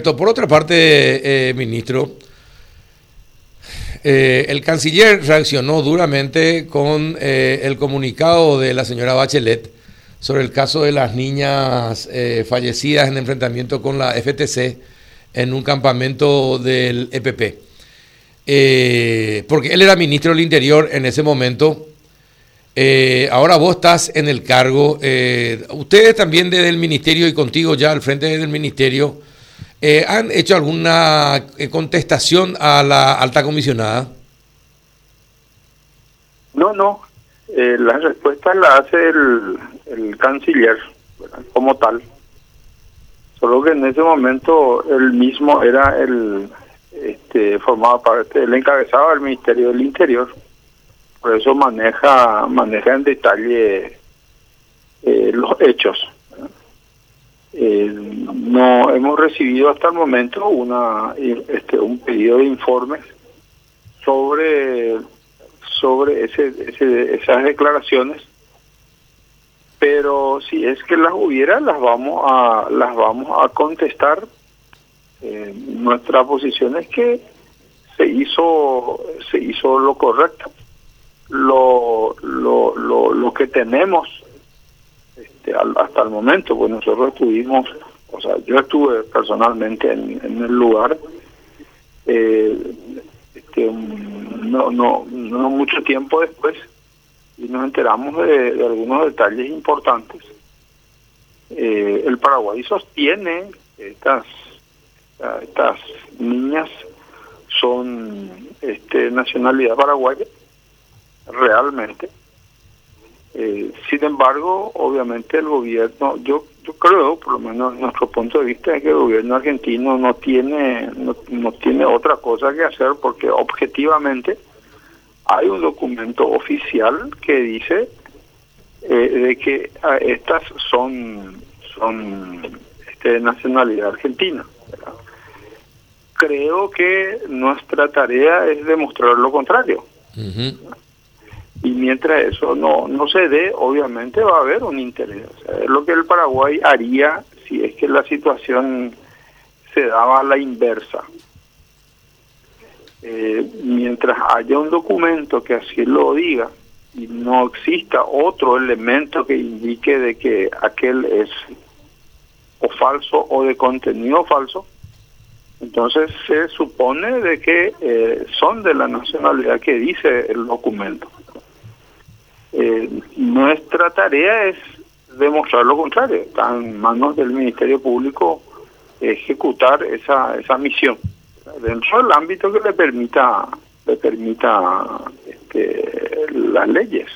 Por otra parte, eh, ministro, eh, el canciller reaccionó duramente con eh, el comunicado de la señora Bachelet sobre el caso de las niñas fallecidas en enfrentamiento con la FTC en un campamento del EPP. porque él era ministro del Interior en ese momento. ahora vos estás en el cargo. ustedes también desde el ministerio y contigo ya al frente del ministerio eh, ¿Han hecho alguna eh, contestación a la alta comisionada? No, no. Eh, la respuesta la hace el, el canciller como tal. Solo que en ese momento él mismo era el, este, formaba parte, él encabezaba el Ministerio del Interior. Por eso maneja, maneja en detalle los hechos. Eh, no hemos recibido hasta el momento una este, un pedido de informes sobre sobre ese, esas declaraciones pero si es que las hubiera las vamos a las vamos a contestar. Eh, nuestra posición es que se hizo se hizo lo correcto. Lo lo lo, lo que tenemos este, hasta el momento, pues nosotros estuvimos, o sea, yo estuve personalmente en, el lugar, eh, este, no, no, no mucho tiempo después, y nos enteramos de, algunos detalles importantes. Eh, el Paraguay sostiene estas estas niñas son este nacionalidad paraguaya realmente eh, sin embargo, obviamente el gobierno, yo yo creo, por lo menos nuestro punto de vista es que el gobierno argentino no tiene no, tiene otra cosa que hacer porque objetivamente hay un documento oficial que dice eh, de que ah, estas son son este, de nacionalidad argentina. Creo que nuestra tarea es demostrar lo contrario y mientras eso no no se dé obviamente va a haber un interés. Es lo que el Paraguay haría si es que la situación se daba a la inversa. Eh, mientras haya un documento que así lo diga y no exista otro elemento que indique de que aquel es o falso o de contenido falso entonces se supone de que eh, son de la nacionalidad que dice el documento eh, nuestra tarea es demostrar lo contrario, está en manos del Ministerio Público ejecutar esa esa misión. Dentro del ámbito que le permita le permita este, las leyes,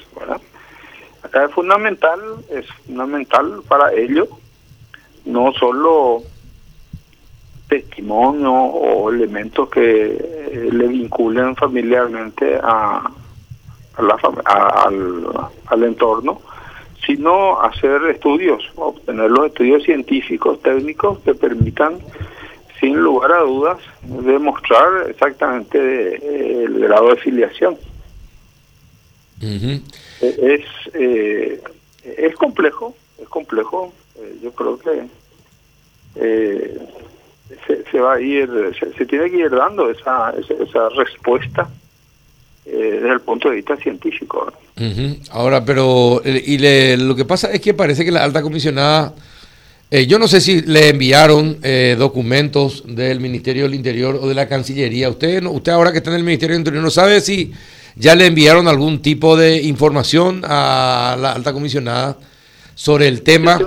Acá es fundamental, es fundamental para ello no solo testimonio o elementos que le vinculen familiarmente a, al, al entorno, sino hacer estudios, obtener los estudios científicos, técnicos que permitan, sin lugar a dudas, demostrar exactamente eh, el grado de filiación. Es eh, es complejo, es complejo. Eh, yo creo que se, se, va a ir, se, tiene que ir dando esa, esa, esa respuesta eh, desde el punto de vista científico. Ahora, pero eh, y lo que pasa es que parece que la alta comisionada, eh, yo no sé si le enviaron documentos del Ministerio del Interior o de la Cancillería. Usted, usted ahora que está en el Ministerio del Interior, ¿no sabe si ya le enviaron algún tipo de información a la alta comisionada sobre el tema?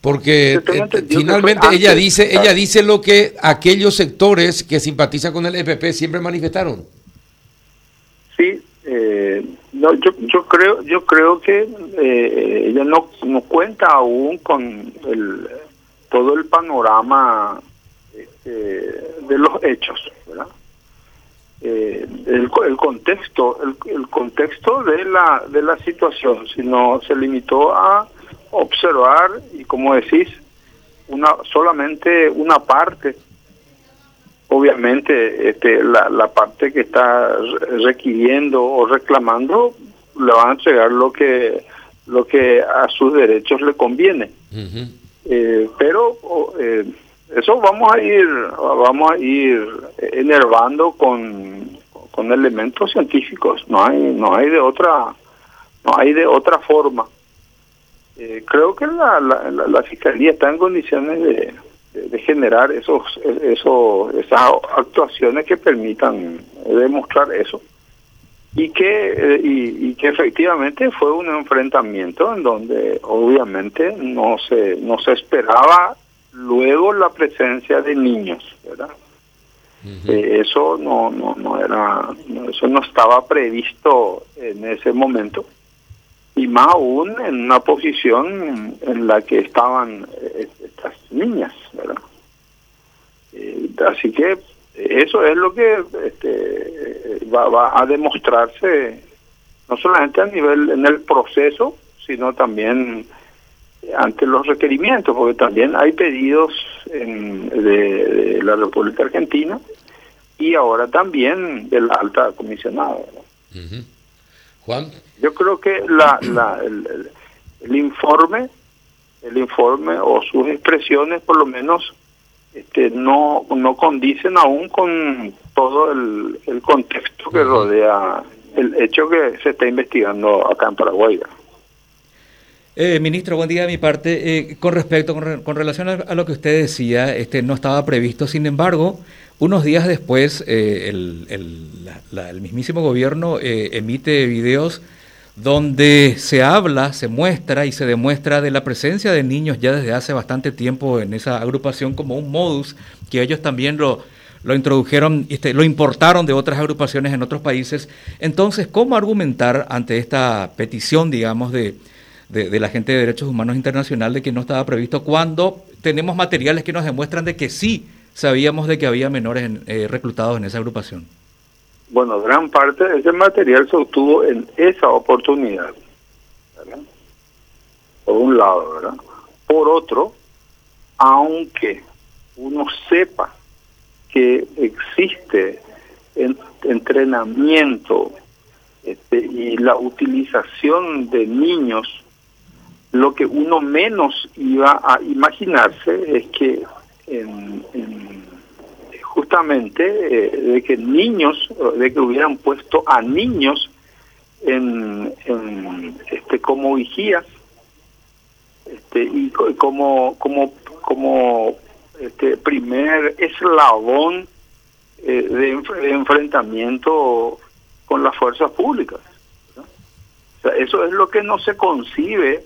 porque finalmente ella dice ella dice lo que aquellos sectores que simpatizan con el EPP siempre manifestaron Sí, eh, no, yo, creo yo creo que eh, ella no, no cuenta aún con el todo el panorama este, de los hechos, ¿verdad? Eh, el, el contexto el, el contexto de la de la situación, sino se limitó a observar y como decís una solamente una parte obviamente este, la, la parte que está requiriendo o reclamando le van a entregar lo que lo que a sus derechos le conviene eh, pero eh, eso vamos a ir, vamos a ir enervando con, con elementos científicos. No hay, no hay de otra, no hay de otra forma. Eh, creo que la, la, la, fiscalía está en condiciones de, de, generar esos, esos, esas actuaciones que permitan demostrar eso. Y que eh, y, que efectivamente fue un enfrentamiento en donde obviamente no se no se esperaba luego la presencia de niños verdad eh, eso no no no era eso no estaba previsto en ese momento. Y más aún en una posición en la que estaban eh, niñas verdad así que eso es lo que este, va, a demostrarse no solamente a nivel en el proceso, sino también ante los requerimientos, porque también hay pedidos de, la República Argentina y ahora también de la alta comisionada. Juan. Yo creo que la, la, el, el informe, el informe o sus expresiones por lo menos este, no, no condicen aún con todo el, el contexto que rodea el hecho que se está investigando acá en Paraguay. Eh, ministro, buen día de mi parte. Eh, con respecto, con, relación a, lo que usted decía, este no estaba previsto. Sin embargo, unos días después, eh, el, el, el, mismísimo gobierno emite videos donde se habla, se muestra y se demuestra de la presencia de niños ya desde hace bastante tiempo en esa agrupación como un modus que ellos también lo, lo introdujeron, este, lo importaron de otras agrupaciones en otros países. Entonces, ¿cómo argumentar ante esta petición, digamos, de, de, la gente de derechos humanos internacional de que no estaba previsto cuando tenemos materiales que nos demuestran de que sí sabíamos de que había menores eh, reclutados en esa agrupación? Bueno, gran parte de ese material se obtuvo en esa oportunidad. Por un lado, ¿verdad? Por otro, aunque uno sepa que existe entrenamiento este, y la utilización de niños, lo que uno menos iba a imaginarse es que en justamente eh, de que niños, de que hubieran puesto a niños en, este como vigías este y como como como este primer eslabón eh, de, enfrentamiento con las fuerzas públicas eso es lo que no se concibe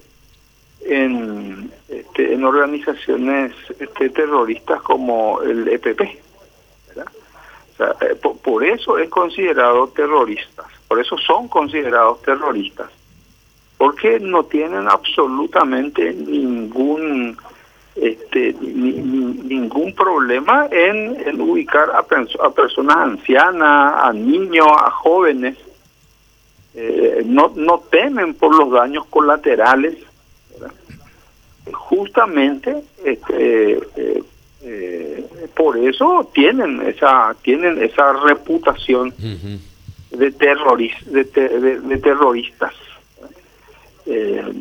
en este, en organizaciones este, terroristas como el EPP eh, por, eso es considerado terroristas, por eso son considerados terroristas, porque no tienen absolutamente ningún este ningún problema en, ubicar a, a, personas ancianas, a niños, a jóvenes. Eh, no, no temen por los daños colaterales. Justamente este, eh, eh, por eso tienen esa tienen esa reputación de, terroris, de, de, terroristas. Eh,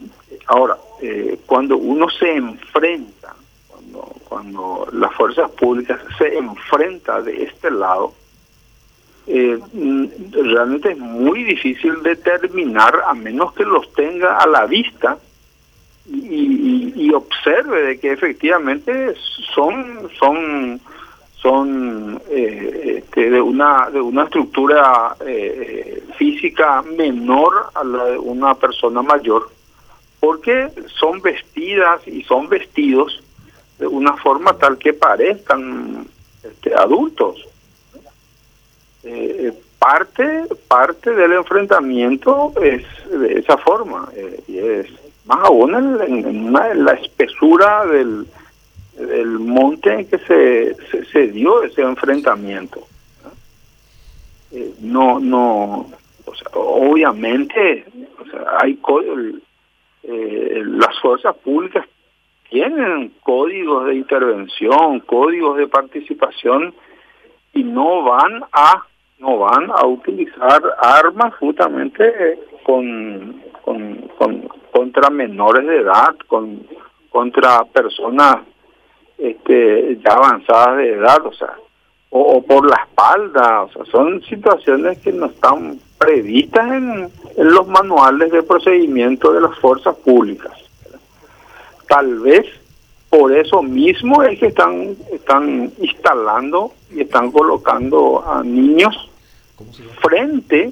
ahora, eh, cuando uno se enfrenta, cuando, cuando las fuerzas públicas se enfrenta de este lado, eh, mm, realmente es muy difícil determinar, a menos que los tenga a la vista, y, observe de que efectivamente son son son eh, este, de una de una estructura eh, física menor a la de una persona mayor porque son vestidas y son vestidos de una forma tal que parezcan este, adultos. Eh, parte parte del enfrentamiento es de esa forma y es más aún en, la espesura del, del monte en que se, se, dio ese enfrentamiento. no, no, o sea, obviamente, o sea, hay eh, las fuerzas públicas tienen códigos de intervención, códigos de participación y no van a no van a utilizar armas justamente con, con contra menores de edad, con contra personas este, ya avanzadas de edad, o sea, o, por la espalda, o sea, son situaciones que no están previstas en, en los manuales de procedimiento de las fuerzas públicas. Tal vez por eso mismo es que están, están instalando y están colocando a niños frente,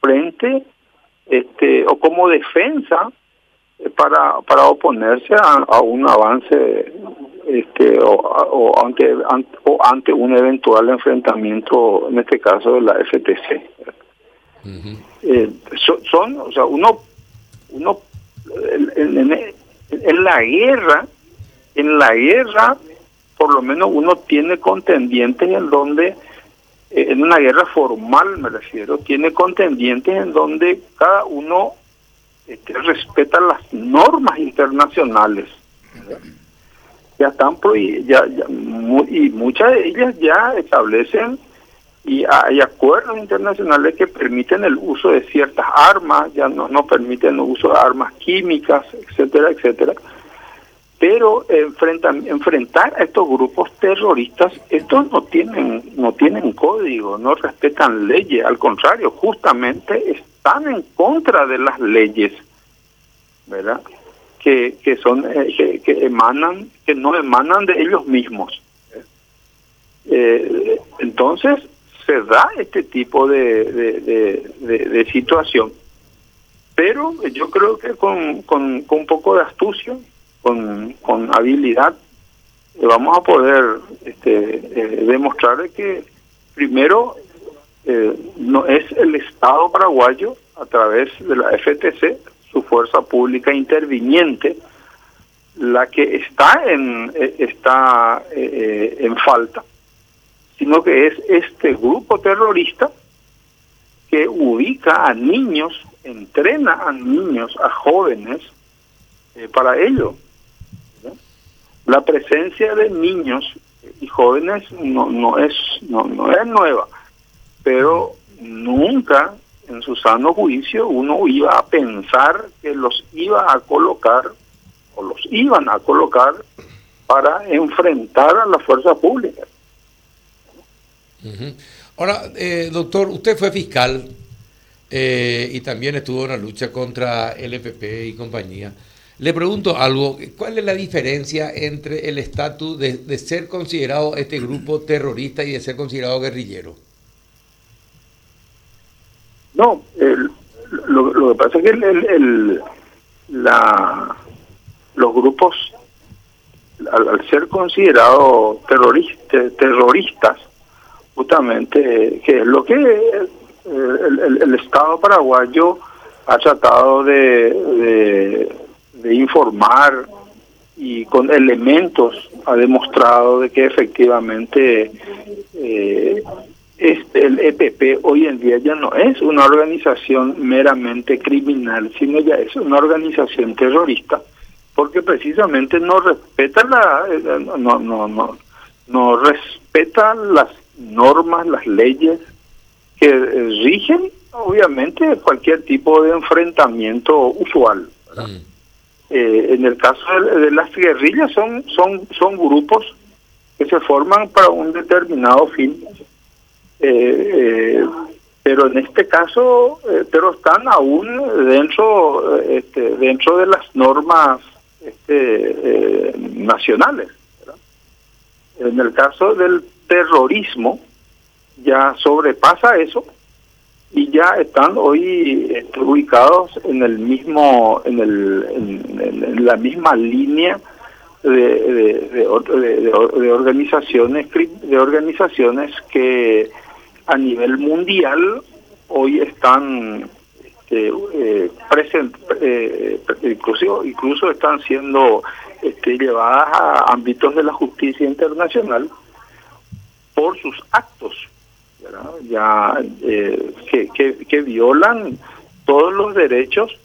frente, este, o como defensa para, para oponerse a, un avance este, o, ante, o ante un eventual enfrentamiento, en este caso de la FTC. Eh, son, o sea, uno, uno en, en, la guerra, en la guerra, por lo menos uno tiene contendientes en donde, eh, en una guerra formal me refiero, tiene contendientes en donde cada uno este, respeta las normas internacionales. Ya están ya, ya y muchas de ellas ya establecen y hay acuerdos internacionales que permiten el uso de ciertas armas, ya no, no permiten el uso de armas químicas, etcétera, etcétera. Pero enfrentar a estos grupos terroristas, estos no tienen, no tienen código, no respetan leyes, al contrario, justamente están en contra de las leyes, ¿verdad? Que, que son, eh, que, emanan, que no emanan de ellos mismos. Eh, entonces, se da este tipo de, de, situación. Pero yo creo que con, con, un poco de astucia, con, con habilidad, vamos a poder este, eh, demostrar que primero no es el Estado paraguayo a través de la FTC, fuerza pública interviniente, la que está en eh, está en falta sino que es este grupo terrorista que ubica a niños, entrena a niños, a jóvenes, eh, para ello. La presencia de niños y jóvenes no, no, es, no, no es nueva, pero nunca en su sano juicio uno iba a pensar que los iba a colocar o los iban a colocar para enfrentar a la fuerza pública. Ahora, eh, doctor, usted fue fiscal eh, y también estuvo en la lucha contra el FP y compañía. Le pregunto algo, ¿cuál es la diferencia entre el estatus de, ser considerado este grupo terrorista y de ser considerado guerrillero? No, lo, que pasa es que el, la, los grupos, al, ser considerados terroristas, justamente que es lo que eh, el, Estado paraguayo ha tratado de, de, informar y con elementos ha demostrado de que efectivamente eh, este, el EPP hoy en día ya no es una organización meramente criminal, sino ya es una organización terrorista, porque precisamente no respeta la eh, no no no no respeta las normas, las leyes que eh, rigen, obviamente, cualquier tipo de enfrentamiento usual. Mm. Eh, en el caso de, las guerrillas son, son, son grupos que se forman para un determinado fin. Eh, pero en este caso, pero están aún dentro, este, dentro de las normas este, nacionales. En el caso del terrorismo ya sobrepasa eso y ya están hoy este, ubicados en el mismo en, el, en, la misma línea de, de, organizaciones de organizaciones que a nivel mundial hoy están este, eh, eh, incluso incluso están siendo este, llevadas a ámbitos de la justicia internacional por sus actos, ya eh, que, que, violan todos los derechos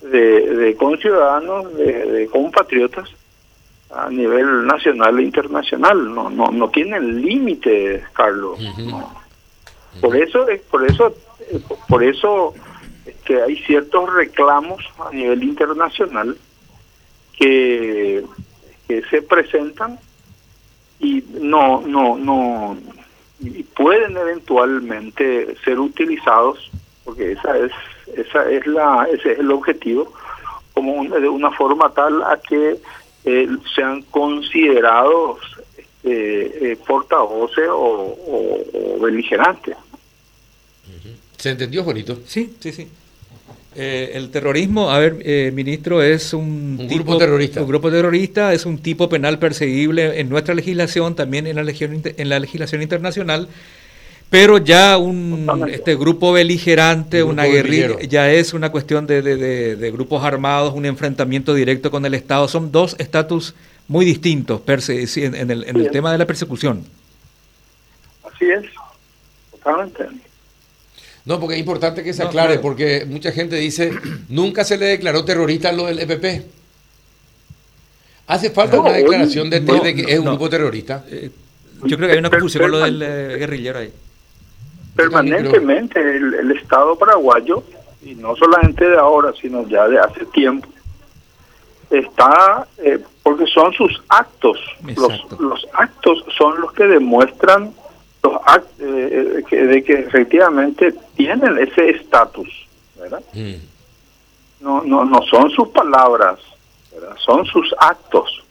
de, de conciudadanos, de, compatriotas a nivel nacional e internacional. No, no, no tienen límites, Carlos. Por eso, por eso, por eso que hay ciertos reclamos a nivel internacional que, que se presentan y no, no, no, y pueden eventualmente ser utilizados, porque esa es, esa es la, ese es el objetivo, como de una forma tal a que eh, sean considerados eh, portavoces o, o, beligerantes. ¿Se entendió, bonito Sí, sí, sí. Eh, el terrorismo, a ver, eh, ministro, es un, grupo terrorista. Un grupo terrorista es un tipo penal perseguible en nuestra legislación, también en la, legislación, en la legislación internacional, pero ya un este grupo beligerante, una guerrilla, ya es una cuestión de, de, grupos armados, un enfrentamiento directo con el Estado. Son dos estatus muy distintos en, en, el, en el tema de la persecución. Así es, totalmente. No, porque es importante que se aclare, porque mucha gente dice, nunca se le declaró terrorista a lo del EPP. Hace falta una declaración de, de que es un grupo terrorista. Eh, yo creo que hay una confusión con lo del eh, guerrillero ahí. Permanentemente el, Estado paraguayo, y no solamente de ahora, sino ya de hace tiempo, está, eh, porque son sus actos, los, los actos son los que demuestran los eh, eh de que efectivamente tienen ese estatus, ¿verdad? Mm. No, no, no son sus palabras, son sus actos.